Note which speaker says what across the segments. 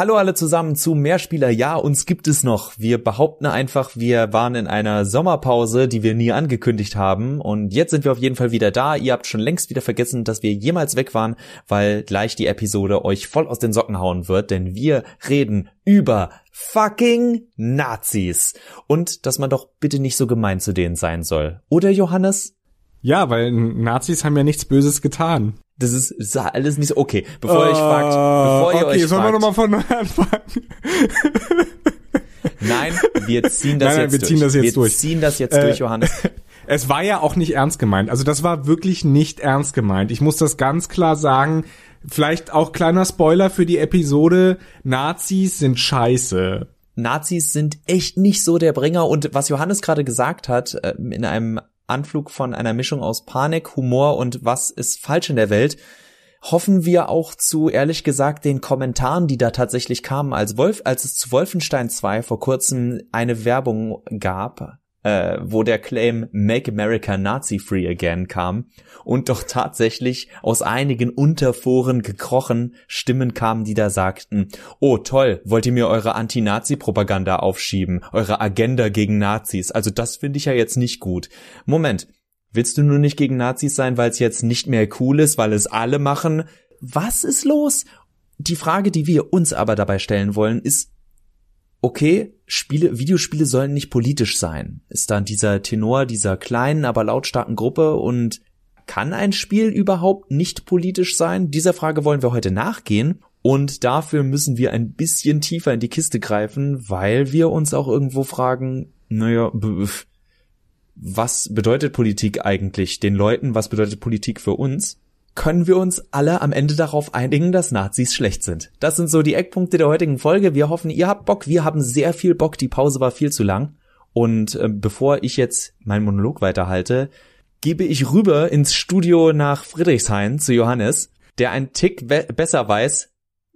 Speaker 1: Hallo alle zusammen zu Mehrspieler. Ja, uns gibt es noch. Wir behaupten einfach, wir waren in einer Sommerpause, die wir nie angekündigt haben. Und jetzt sind wir auf jeden Fall wieder da. Ihr habt schon längst wieder vergessen, dass wir jemals weg waren, weil gleich die Episode euch voll aus den Socken hauen wird. Denn wir reden über fucking Nazis. Und dass man doch bitte nicht so gemein zu denen sein soll. Oder Johannes?
Speaker 2: Ja, weil Nazis haben ja nichts Böses getan.
Speaker 1: Das ist, das ist alles nicht so. Okay, bevor ihr euch fragt, bevor ihr
Speaker 2: okay,
Speaker 1: euch
Speaker 2: sollen
Speaker 1: fragt.
Speaker 2: wir nochmal von neu anfangen?
Speaker 1: Nein, wir ziehen das
Speaker 2: Nein, nein,
Speaker 1: jetzt
Speaker 2: wir
Speaker 1: durch.
Speaker 2: ziehen das jetzt
Speaker 1: wir
Speaker 2: durch.
Speaker 1: ziehen das jetzt
Speaker 2: Äh,
Speaker 1: durch, Johannes.
Speaker 2: Es war ja auch nicht ernst gemeint. Also das war wirklich nicht ernst gemeint. Ich muss das ganz klar sagen. Vielleicht auch kleiner Spoiler für die Episode. Nazis sind scheiße.
Speaker 1: Nazis sind echt nicht so der Bringer und was Johannes gerade gesagt hat, äh, in einem Anflug von einer Mischung aus Panik, Humor und was ist falsch in der Welt, hoffen wir auch zu, ehrlich gesagt, den Kommentaren, die da tatsächlich kamen, als Wolf, als es zu Wolfenstein 2 vor kurzem eine Werbung gab, äh, wo der Claim Make America Nazi Free Again kam und doch tatsächlich aus einigen Unterforen gekrochen Stimmen kamen, die da sagten, oh toll, wollt ihr mir eure Anti-Nazi-Propaganda aufschieben, eure Agenda gegen Nazis, also das finde ich ja jetzt nicht gut. Moment, willst du nur nicht gegen Nazis sein, weil es jetzt nicht mehr cool ist, weil es alle machen? Was ist los? Die Frage, die wir uns aber dabei stellen wollen, ist, okay, Spiele, Videospiele sollen nicht politisch sein. Ist dann dieser Tenor dieser kleinen, aber lautstarken Gruppe und kann ein Spiel überhaupt nicht politisch sein? Dieser Frage wollen wir heute nachgehen und dafür müssen wir ein bisschen tiefer in die Kiste greifen, weil wir uns auch irgendwo fragen, naja, was bedeutet Politik eigentlich den Leuten? Was bedeutet Politik für uns? Können wir uns alle am Ende darauf einigen, dass Nazis schlecht sind? Das sind so die Eckpunkte der heutigen Folge. Wir hoffen, ihr habt Bock. Wir haben sehr viel Bock. Die Pause war viel zu lang. Und äh, bevor ich jetzt meinen Monolog weiterhalte, gebe ich rüber ins Studio nach Friedrichshain zu Johannes, der einen Tick be besser weiß,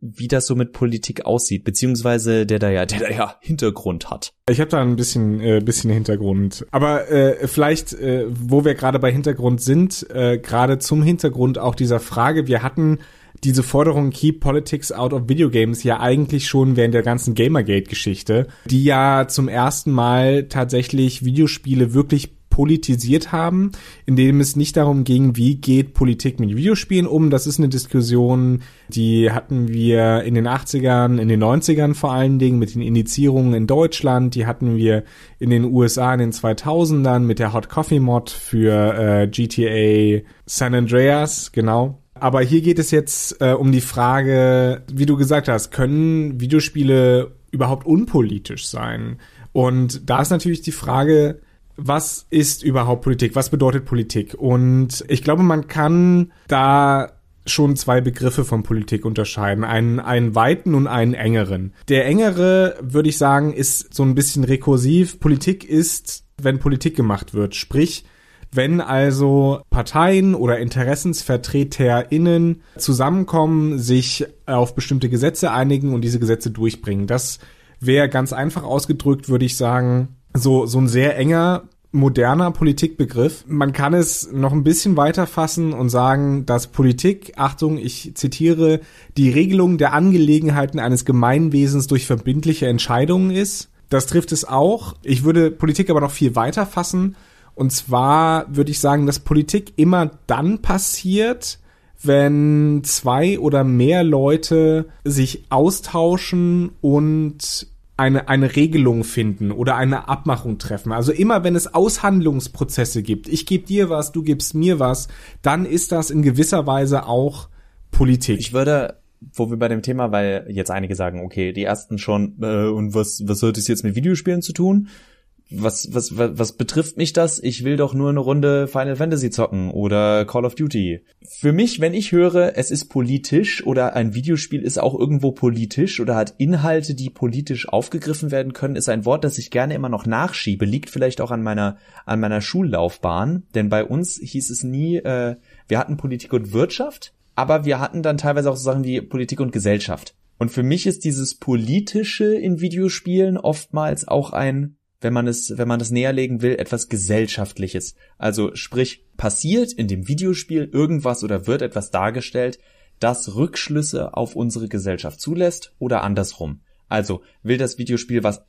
Speaker 1: wie das so mit Politik aussieht, beziehungsweise der da ja, der da ja Hintergrund hat.
Speaker 2: Ich habe da ein bisschen, äh, bisschen Hintergrund. Aber äh, vielleicht, äh, wo wir gerade bei Hintergrund sind, äh, gerade zum Hintergrund auch dieser Frage, wir hatten diese Forderung Keep Politics out of Video Games ja eigentlich schon während der ganzen Gamergate-Geschichte, die ja zum ersten Mal tatsächlich Videospiele wirklich politisiert haben, in dem es nicht darum ging, wie geht Politik mit Videospielen um. Das ist eine Diskussion, die hatten wir in den 80ern, in den 90ern vor allen Dingen mit den Indizierungen in Deutschland, die hatten wir in den USA in den 2000ern mit der Hot Coffee Mod für äh, GTA San Andreas, genau. Aber hier geht es jetzt äh, um die Frage, wie du gesagt hast, können Videospiele überhaupt unpolitisch sein? Und da ist natürlich die Frage, was ist überhaupt Politik? Was bedeutet Politik? Und ich glaube, man kann da schon zwei Begriffe von Politik unterscheiden. Einen, einen weiten und einen engeren. Der engere, würde ich sagen, ist so ein bisschen rekursiv. Politik ist, wenn Politik gemacht wird. Sprich, wenn also Parteien oder InteressensvertreterInnen zusammenkommen, sich auf bestimmte Gesetze einigen und diese Gesetze durchbringen. Das wäre ganz einfach ausgedrückt, würde ich sagen, so, so ein sehr enger, moderner Politikbegriff. Man kann es noch ein bisschen weiter fassen und sagen, dass Politik, Achtung, ich zitiere, die Regelung der Angelegenheiten eines Gemeinwesens durch verbindliche Entscheidungen ist. Das trifft es auch. Ich würde Politik aber noch viel weiter fassen. Und zwar würde ich sagen, dass Politik immer dann passiert, wenn zwei oder mehr Leute sich austauschen und eine, eine Regelung finden oder eine Abmachung treffen. Also immer wenn es Aushandlungsprozesse gibt, ich gebe dir was, du gibst mir was, dann ist das in gewisser Weise auch Politik.
Speaker 1: Ich würde, wo wir bei dem Thema, weil jetzt einige sagen, okay, die ersten schon, äh, und was, was hat das jetzt mit Videospielen zu tun? Was, was, was, was betrifft mich das? Ich will doch nur eine Runde Final Fantasy zocken oder Call of Duty. Für mich, wenn ich höre, es ist politisch oder ein Videospiel ist auch irgendwo politisch oder hat Inhalte, die politisch aufgegriffen werden können, ist ein Wort, das ich gerne immer noch nachschiebe. Liegt vielleicht auch an meiner, an meiner Schullaufbahn. Denn bei uns hieß es nie, äh, wir hatten Politik und Wirtschaft, aber wir hatten dann teilweise auch so Sachen wie Politik und Gesellschaft. Und für mich ist dieses Politische in Videospielen oftmals auch ein wenn man es, wenn man es näherlegen will, etwas Gesellschaftliches. Also sprich, passiert in dem Videospiel irgendwas oder wird etwas dargestellt, das Rückschlüsse auf unsere Gesellschaft zulässt oder andersrum. Also will das Videospiel was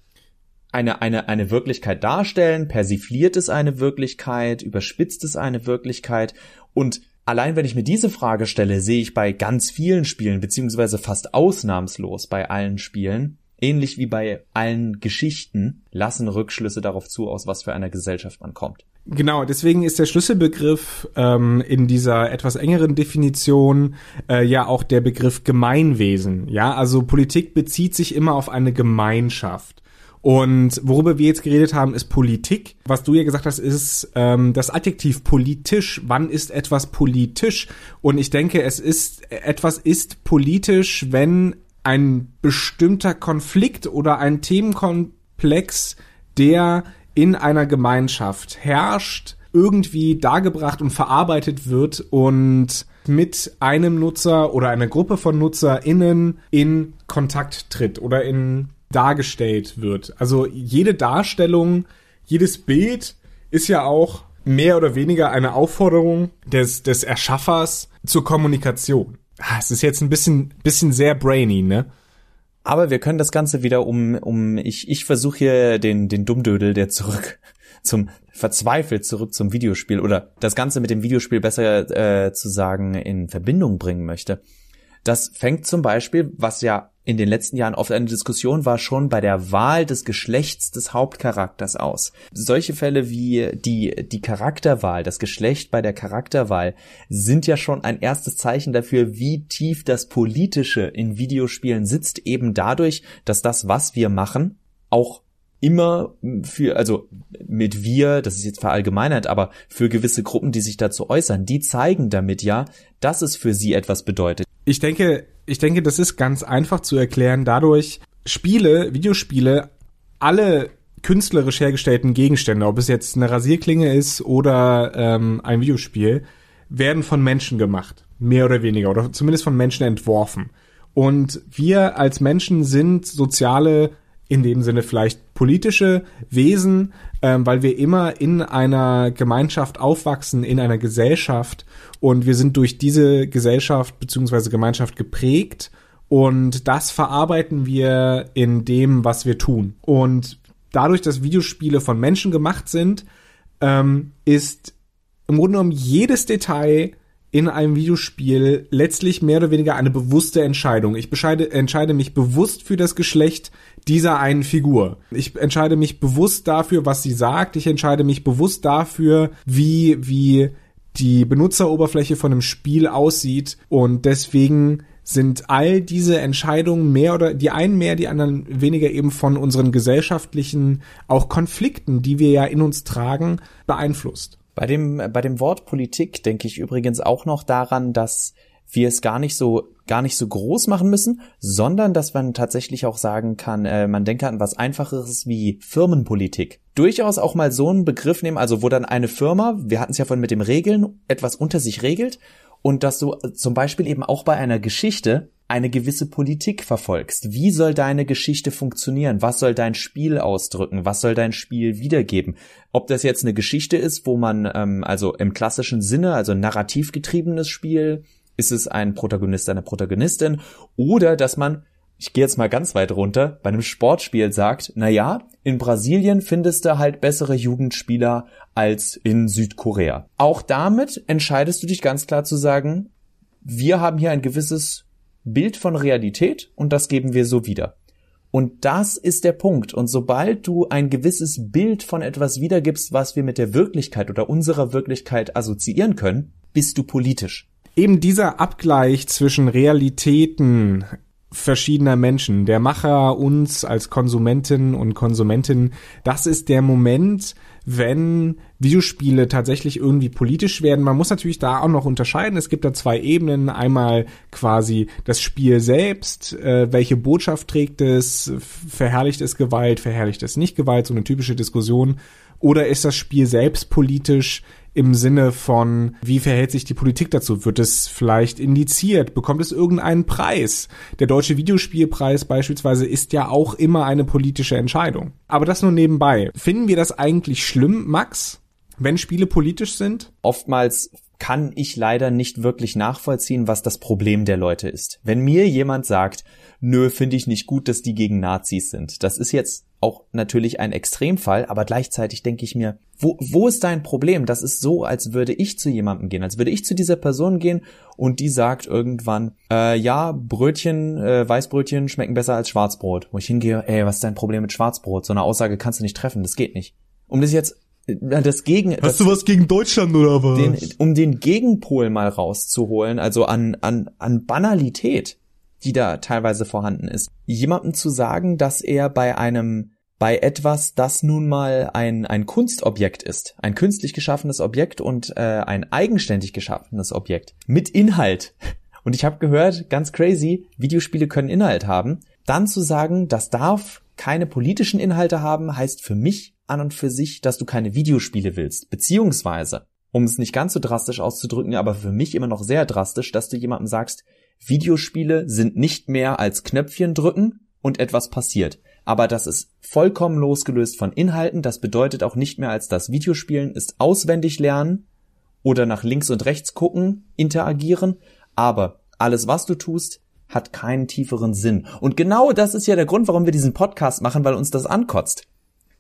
Speaker 1: eine, eine, eine Wirklichkeit darstellen, persifliert es eine Wirklichkeit, überspitzt es eine Wirklichkeit und allein wenn ich mir diese Frage stelle, sehe ich bei ganz vielen Spielen, beziehungsweise fast ausnahmslos bei allen Spielen, ähnlich wie bei allen Geschichten, lassen Rückschlüsse darauf zu, aus was für einer Gesellschaft man kommt.
Speaker 2: Genau, deswegen ist der Schlüsselbegriff ähm, in dieser etwas engeren Definition äh, ja auch der Begriff Gemeinwesen. Ja, also Politik bezieht sich immer auf eine Gemeinschaft. Und worüber wir jetzt geredet haben, ist Politik. Was du ja gesagt hast, ist ähm, das Adjektiv politisch. Wann ist etwas politisch? Und ich denke, es ist etwas ist politisch, wenn ein bestimmter Konflikt oder ein Themenkomplex, der in einer Gemeinschaft herrscht, irgendwie dargebracht und verarbeitet wird und mit einem Nutzer oder einer Gruppe von NutzerInnen in Kontakt tritt oder in dargestellt wird. Also jede Darstellung, jedes Bild ist ja auch mehr oder weniger eine Aufforderung des, des Erschaffers zur Kommunikation. Ah, es ist jetzt ein bisschen, bisschen sehr brainy, ne?
Speaker 1: Aber wir können das Ganze wieder um, um, ich, ich versuche hier den, den Dummdödel, der zurück zum, verzweifelt zurück zum Videospiel oder das Ganze mit dem Videospiel besser äh, zu sagen in Verbindung bringen möchte. Das fängt zum Beispiel, was ja in den letzten Jahren oft eine Diskussion war, schon bei der Wahl des Geschlechts des Hauptcharakters aus. Solche Fälle wie die, die Charakterwahl, das Geschlecht bei der Charakterwahl sind ja schon ein erstes Zeichen dafür, wie tief das Politische in Videospielen sitzt, eben dadurch, dass das, was wir machen, auch immer für, also mit wir, das ist jetzt verallgemeinert, aber für gewisse Gruppen, die sich dazu äußern, die zeigen damit ja, dass es für sie etwas bedeutet.
Speaker 2: Ich denke, ich denke, das ist ganz einfach zu erklären. Dadurch Spiele, Videospiele, alle künstlerisch hergestellten Gegenstände, ob es jetzt eine Rasierklinge ist oder ähm, ein Videospiel, werden von Menschen gemacht, mehr oder weniger, oder zumindest von Menschen entworfen. Und wir als Menschen sind soziale in dem Sinne vielleicht politische Wesen, ähm, weil wir immer in einer Gemeinschaft aufwachsen, in einer Gesellschaft und wir sind durch diese Gesellschaft beziehungsweise Gemeinschaft geprägt und das verarbeiten wir in dem, was wir tun. Und dadurch, dass Videospiele von Menschen gemacht sind, ähm, ist im Grunde genommen jedes Detail in einem Videospiel letztlich mehr oder weniger eine bewusste Entscheidung. Ich bescheide, entscheide mich bewusst für das Geschlecht dieser einen Figur. Ich entscheide mich bewusst dafür, was sie sagt. Ich entscheide mich bewusst dafür, wie, wie die Benutzeroberfläche von einem Spiel aussieht. Und deswegen sind all diese Entscheidungen mehr oder die einen mehr, die anderen weniger eben von unseren gesellschaftlichen auch Konflikten, die wir ja in uns tragen, beeinflusst.
Speaker 1: Bei dem, bei dem Wort Politik denke ich übrigens auch noch daran, dass wir es gar nicht so gar nicht so groß machen müssen, sondern dass man tatsächlich auch sagen kann, äh, man denke an was einfacheres wie Firmenpolitik. Durchaus auch mal so einen Begriff nehmen, also wo dann eine Firma, wir hatten es ja von mit dem Regeln, etwas unter sich regelt und dass du zum Beispiel eben auch bei einer Geschichte eine gewisse Politik verfolgst. Wie soll deine Geschichte funktionieren? Was soll dein Spiel ausdrücken? Was soll dein Spiel wiedergeben? Ob das jetzt eine Geschichte ist, wo man ähm, also im klassischen Sinne, also narrativ getriebenes Spiel, ist es ein Protagonist, eine Protagonistin, oder dass man ich gehe jetzt mal ganz weit runter, bei einem Sportspiel sagt, na ja, in Brasilien findest du halt bessere Jugendspieler als in Südkorea. Auch damit entscheidest du dich ganz klar zu sagen, wir haben hier ein gewisses Bild von Realität und das geben wir so wieder. Und das ist der Punkt. Und sobald du ein gewisses Bild von etwas wiedergibst, was wir mit der Wirklichkeit oder unserer Wirklichkeit assoziieren können, bist du politisch.
Speaker 2: Eben dieser Abgleich zwischen Realitäten verschiedener Menschen, der Macher, uns als Konsumenten und Konsumentinnen, das ist der Moment, wenn Videospiele tatsächlich irgendwie politisch werden. Man muss natürlich da auch noch unterscheiden. Es gibt da zwei Ebenen. Einmal quasi das Spiel selbst. Äh, welche Botschaft trägt es? Verherrlicht es Gewalt? Verherrlicht es nicht Gewalt? So eine typische Diskussion. Oder ist das Spiel selbst politisch? Im Sinne von, wie verhält sich die Politik dazu? Wird es vielleicht indiziert? Bekommt es irgendeinen Preis? Der deutsche Videospielpreis beispielsweise ist ja auch immer eine politische Entscheidung. Aber das nur nebenbei. Finden wir das eigentlich schlimm, Max? Wenn Spiele politisch sind?
Speaker 1: Oftmals kann ich leider nicht wirklich nachvollziehen, was das Problem der Leute ist. Wenn mir jemand sagt, nö, finde ich nicht gut, dass die gegen Nazis sind. Das ist jetzt auch natürlich ein Extremfall, aber gleichzeitig denke ich mir, wo, wo ist dein Problem? Das ist so, als würde ich zu jemandem gehen, als würde ich zu dieser Person gehen und die sagt irgendwann, äh, ja, Brötchen, äh, Weißbrötchen schmecken besser als Schwarzbrot. Wo ich hingehe, ey, was ist dein Problem mit Schwarzbrot? So eine Aussage kannst du nicht treffen, das geht nicht. Um das jetzt das Gegen.
Speaker 2: Hast das, du was gegen Deutschland oder was?
Speaker 1: Den, um den Gegenpol mal rauszuholen, also an, an, an Banalität, die da teilweise vorhanden ist. Jemandem zu sagen, dass er bei einem, bei etwas, das nun mal ein, ein Kunstobjekt ist, ein künstlich geschaffenes Objekt und äh, ein eigenständig geschaffenes Objekt mit Inhalt. Und ich habe gehört, ganz crazy, Videospiele können Inhalt haben. Dann zu sagen, das darf keine politischen Inhalte haben, heißt für mich an und für sich, dass du keine Videospiele willst. Beziehungsweise, um es nicht ganz so drastisch auszudrücken, aber für mich immer noch sehr drastisch, dass du jemandem sagst, Videospiele sind nicht mehr als Knöpfchen drücken und etwas passiert. Aber das ist vollkommen losgelöst von Inhalten. Das bedeutet auch nicht mehr als das Videospielen ist auswendig lernen oder nach links und rechts gucken, interagieren. Aber alles, was du tust, hat keinen tieferen Sinn. Und genau das ist ja der Grund, warum wir diesen Podcast machen, weil uns das ankotzt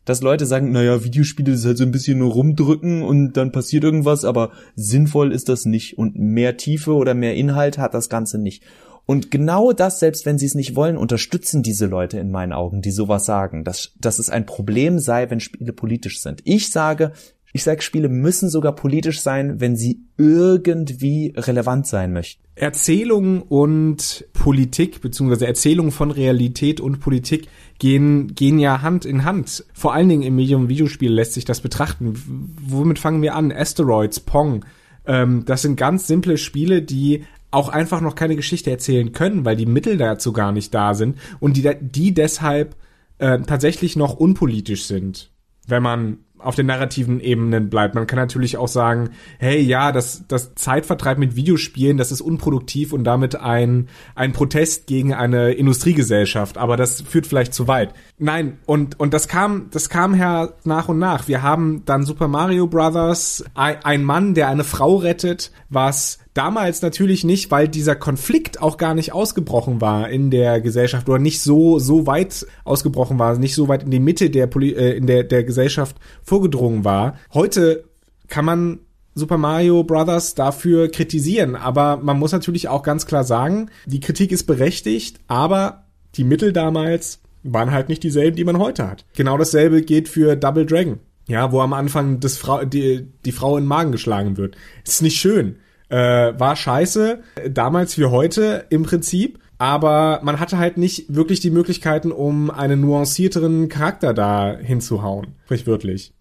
Speaker 1: dass Leute sagen, naja, Videospiele ist halt so ein bisschen nur rumdrücken und dann passiert irgendwas, aber sinnvoll ist das nicht und mehr Tiefe oder mehr Inhalt hat das Ganze nicht. Und genau das, selbst wenn sie es nicht wollen, unterstützen diese Leute in meinen Augen, die sowas sagen, dass, dass es ein Problem sei, wenn Spiele politisch sind. Ich sage, ich sage, Spiele müssen sogar politisch sein, wenn sie irgendwie relevant sein möchten.
Speaker 2: Erzählung und Politik, beziehungsweise Erzählung von Realität und Politik gehen, gehen ja Hand in Hand. Vor allen Dingen im Medium Videospiel lässt sich das betrachten. Womit fangen wir an? Asteroids, Pong. Ähm, das sind ganz simple Spiele, die auch einfach noch keine Geschichte erzählen können, weil die Mittel dazu gar nicht da sind und die, die deshalb äh, tatsächlich noch unpolitisch sind, wenn man auf den narrativen Ebenen bleibt. Man kann natürlich auch sagen, hey, ja, das, das Zeitvertreib mit Videospielen, das ist unproduktiv und damit ein, ein Protest gegen eine Industriegesellschaft, aber das führt vielleicht zu weit. Nein, und, und das kam, das kam her nach und nach. Wir haben dann Super Mario Brothers, ein, ein Mann, der eine Frau rettet, was Damals natürlich nicht, weil dieser Konflikt auch gar nicht ausgebrochen war in der Gesellschaft oder nicht so so weit ausgebrochen war, nicht so weit in die Mitte der Poli äh, in der der Gesellschaft vorgedrungen war. Heute kann man Super Mario Brothers dafür kritisieren, aber man muss natürlich auch ganz klar sagen, die Kritik ist berechtigt, aber die Mittel damals waren halt nicht dieselben, die man heute hat. Genau dasselbe geht für Double Dragon. Ja, wo am Anfang das Frau, die, die Frau in den Magen geschlagen wird. Ist nicht schön. Äh, war scheiße, damals wie heute im Prinzip. Aber man hatte halt nicht wirklich die Möglichkeiten, um einen nuancierteren Charakter da hinzuhauen. Sprichwörtlich.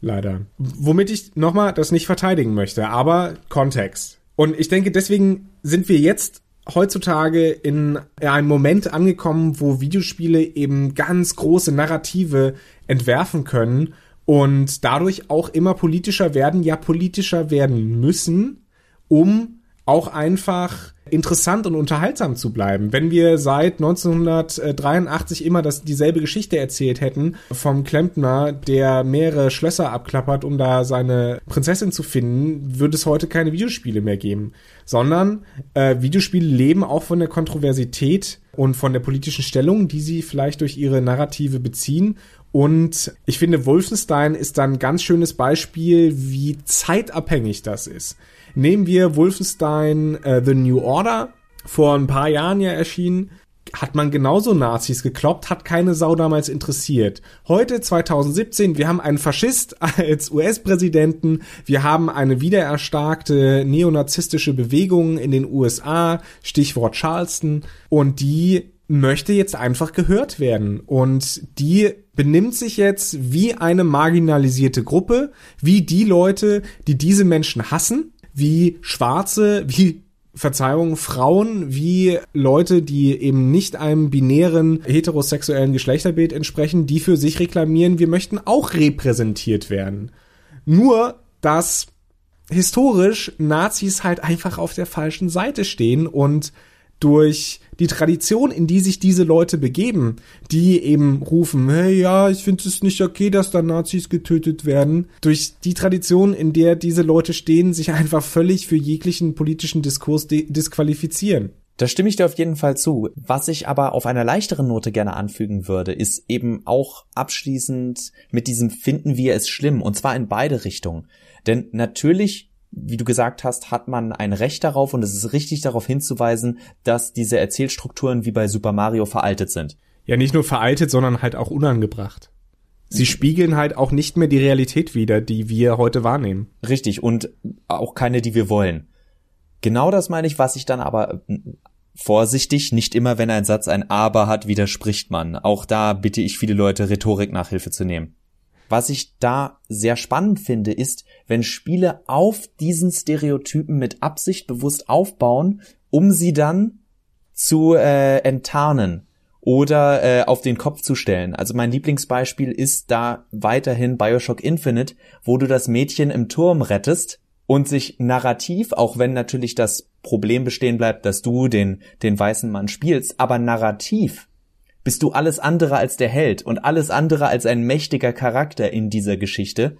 Speaker 2: Leider. Womit ich nochmal das nicht verteidigen möchte, aber Kontext. Und ich denke, deswegen sind wir jetzt heutzutage in einem Moment angekommen, wo Videospiele eben ganz große Narrative entwerfen können und dadurch auch immer politischer werden, ja politischer werden müssen, um auch einfach interessant und unterhaltsam zu bleiben. Wenn wir seit 1983 immer das, dieselbe Geschichte erzählt hätten vom Klempner, der mehrere Schlösser abklappert, um da seine Prinzessin zu finden, würde es heute keine Videospiele mehr geben. Sondern äh, Videospiele leben auch von der Kontroversität und von der politischen Stellung, die sie vielleicht durch ihre Narrative beziehen und ich finde, Wolfenstein ist dann ein ganz schönes Beispiel, wie zeitabhängig das ist. Nehmen wir Wolfenstein uh, The New Order, vor ein paar Jahren ja erschienen, hat man genauso Nazis gekloppt, hat keine Sau damals interessiert. Heute, 2017, wir haben einen Faschist als US-Präsidenten, wir haben eine wiedererstarkte neonazistische Bewegung in den USA, Stichwort Charleston, und die möchte jetzt einfach gehört werden. Und die benimmt sich jetzt wie eine marginalisierte Gruppe, wie die Leute, die diese Menschen hassen, wie Schwarze, wie Verzeihung, Frauen wie Leute, die eben nicht einem binären heterosexuellen Geschlechterbild entsprechen, die für sich reklamieren, wir möchten auch repräsentiert werden. Nur, dass historisch Nazis halt einfach auf der falschen Seite stehen und durch die Tradition, in die sich diese Leute begeben, die eben rufen, hey, ja, ich finde es nicht okay, dass da Nazis getötet werden, durch die Tradition, in der diese Leute stehen, sich einfach völlig für jeglichen politischen Diskurs disqualifizieren.
Speaker 1: Da stimme ich dir auf jeden Fall zu. Was ich aber auf einer leichteren Note gerne anfügen würde, ist eben auch abschließend mit diesem Finden wir es schlimm, und zwar in beide Richtungen. Denn natürlich wie du gesagt hast, hat man ein Recht darauf und es ist richtig darauf hinzuweisen, dass diese Erzählstrukturen wie bei Super Mario veraltet sind.
Speaker 2: Ja, nicht nur veraltet, sondern halt auch unangebracht. Sie spiegeln halt auch nicht mehr die Realität wider, die wir heute wahrnehmen.
Speaker 1: Richtig, und auch keine, die wir wollen. Genau das meine ich, was ich dann aber äh, vorsichtig, nicht immer, wenn ein Satz ein Aber hat, widerspricht man. Auch da bitte ich viele Leute, Rhetorik Nachhilfe zu nehmen. Was ich da sehr spannend finde, ist, wenn Spiele auf diesen Stereotypen mit Absicht bewusst aufbauen, um sie dann zu äh, enttarnen oder äh, auf den Kopf zu stellen. Also mein Lieblingsbeispiel ist da weiterhin Bioshock Infinite, wo du das Mädchen im Turm rettest und sich narrativ, auch wenn natürlich das Problem bestehen bleibt, dass du den, den weißen Mann spielst, aber narrativ bist du alles andere als der Held und alles andere als ein mächtiger Charakter in dieser Geschichte,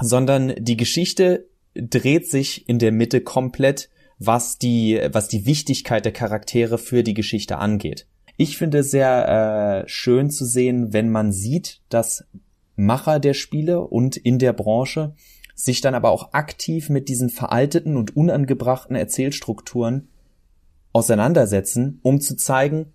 Speaker 1: sondern die Geschichte dreht sich in der Mitte komplett, was die, was die Wichtigkeit der Charaktere für die Geschichte angeht. Ich finde es sehr äh, schön zu sehen, wenn man sieht, dass Macher der Spiele und in der Branche sich dann aber auch aktiv mit diesen veralteten und unangebrachten Erzählstrukturen auseinandersetzen, um zu zeigen,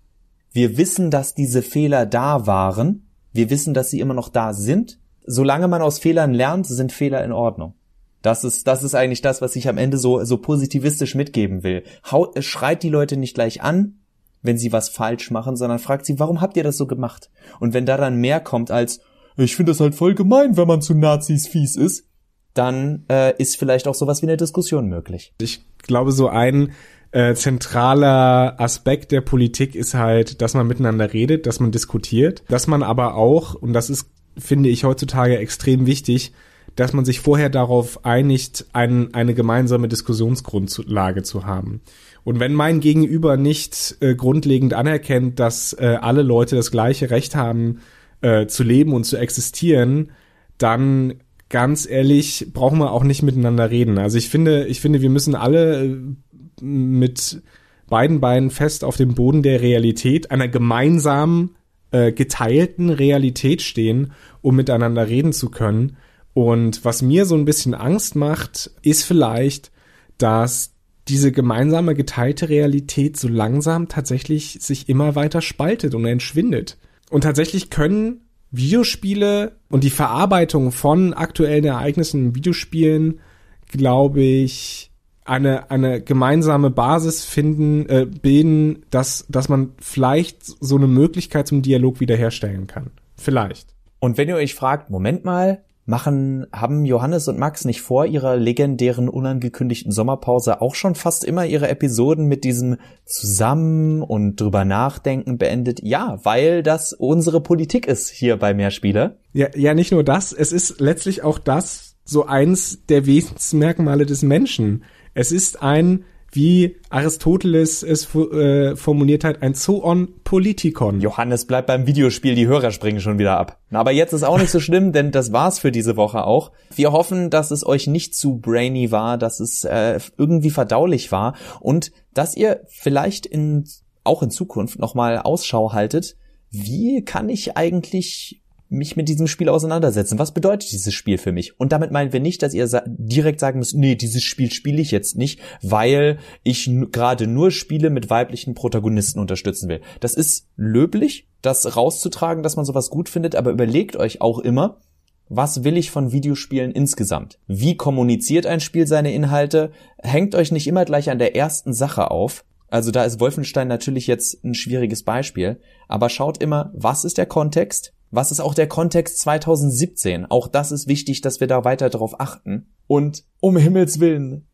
Speaker 1: wir wissen, dass diese Fehler da waren. Wir wissen, dass sie immer noch da sind. Solange man aus Fehlern lernt, sind Fehler in Ordnung. Das ist, das ist eigentlich das, was ich am Ende so, so positivistisch mitgeben will. Haut, schreit die Leute nicht gleich an, wenn sie was falsch machen, sondern fragt sie, warum habt ihr das so gemacht? Und wenn da dann mehr kommt als, ich finde das halt voll gemein, wenn man zu Nazis fies ist, dann äh, ist vielleicht auch sowas wie eine Diskussion möglich.
Speaker 2: Ich glaube, so ein äh, zentraler Aspekt der Politik ist halt, dass man miteinander redet, dass man diskutiert, dass man aber auch, und das ist, finde ich, heutzutage extrem wichtig, dass man sich vorher darauf einigt, ein, eine gemeinsame Diskussionsgrundlage zu haben. Und wenn mein Gegenüber nicht äh, grundlegend anerkennt, dass äh, alle Leute das gleiche Recht haben, äh, zu leben und zu existieren, dann ganz ehrlich brauchen wir auch nicht miteinander reden. Also ich finde, ich finde, wir müssen alle äh, mit beiden Beinen fest auf dem Boden der Realität, einer gemeinsamen, äh, geteilten Realität stehen, um miteinander reden zu können. Und was mir so ein bisschen Angst macht, ist vielleicht, dass diese gemeinsame geteilte Realität so langsam tatsächlich sich immer weiter spaltet und entschwindet. Und tatsächlich können Videospiele und die Verarbeitung von aktuellen Ereignissen in Videospielen, glaube ich, eine, eine gemeinsame Basis finden, äh, bilden, dass, dass man vielleicht so eine Möglichkeit zum Dialog wiederherstellen kann. Vielleicht.
Speaker 1: Und wenn ihr euch fragt, Moment mal, machen, haben Johannes und Max nicht vor ihrer legendären unangekündigten Sommerpause auch schon fast immer ihre Episoden mit diesem Zusammen und drüber nachdenken beendet? Ja, weil das unsere Politik ist hier bei Mehrspieler.
Speaker 2: Ja, ja, nicht nur das, es ist letztlich auch das so eins der Wesensmerkmale des Menschen es ist ein, wie Aristoteles es äh, formuliert hat, ein Zoon Politikon.
Speaker 1: Johannes bleibt beim Videospiel, die Hörer springen schon wieder ab. Aber jetzt ist auch nicht so schlimm, denn das war's für diese Woche auch. Wir hoffen, dass es euch nicht zu brainy war, dass es äh, irgendwie verdaulich war und dass ihr vielleicht in auch in Zukunft nochmal Ausschau haltet. Wie kann ich eigentlich mich mit diesem Spiel auseinandersetzen. Was bedeutet dieses Spiel für mich? Und damit meinen wir nicht, dass ihr sa direkt sagen müsst, nee, dieses Spiel spiele ich jetzt nicht, weil ich gerade nur Spiele mit weiblichen Protagonisten unterstützen will. Das ist löblich, das rauszutragen, dass man sowas gut findet, aber überlegt euch auch immer, was will ich von Videospielen insgesamt? Wie kommuniziert ein Spiel seine Inhalte? Hängt euch nicht immer gleich an der ersten Sache auf. Also da ist Wolfenstein natürlich jetzt ein schwieriges Beispiel, aber schaut immer, was ist der Kontext? Was ist auch der Kontext 2017? Auch das ist wichtig, dass wir da weiter darauf achten. Und um Himmels Willen,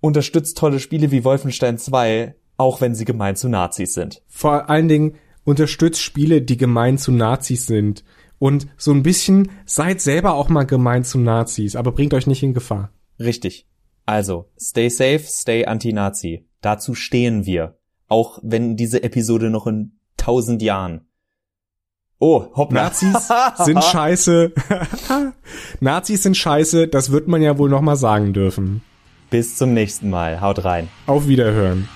Speaker 1: unterstützt tolle Spiele wie Wolfenstein 2, auch wenn sie gemein zu Nazis sind.
Speaker 2: Vor allen Dingen unterstützt Spiele, die gemein zu Nazis sind. Und so ein bisschen seid selber auch mal gemein zu Nazis, aber bringt euch nicht in Gefahr.
Speaker 1: Richtig. Also, stay safe, stay anti-Nazi. Dazu stehen wir. Auch wenn diese Episode noch in tausend Jahren. Oh, hopp,
Speaker 2: Nazis sind scheiße. Nazis sind scheiße, das wird man ja wohl noch mal sagen dürfen.
Speaker 1: Bis zum nächsten Mal. Haut rein.
Speaker 2: Auf Wiederhören.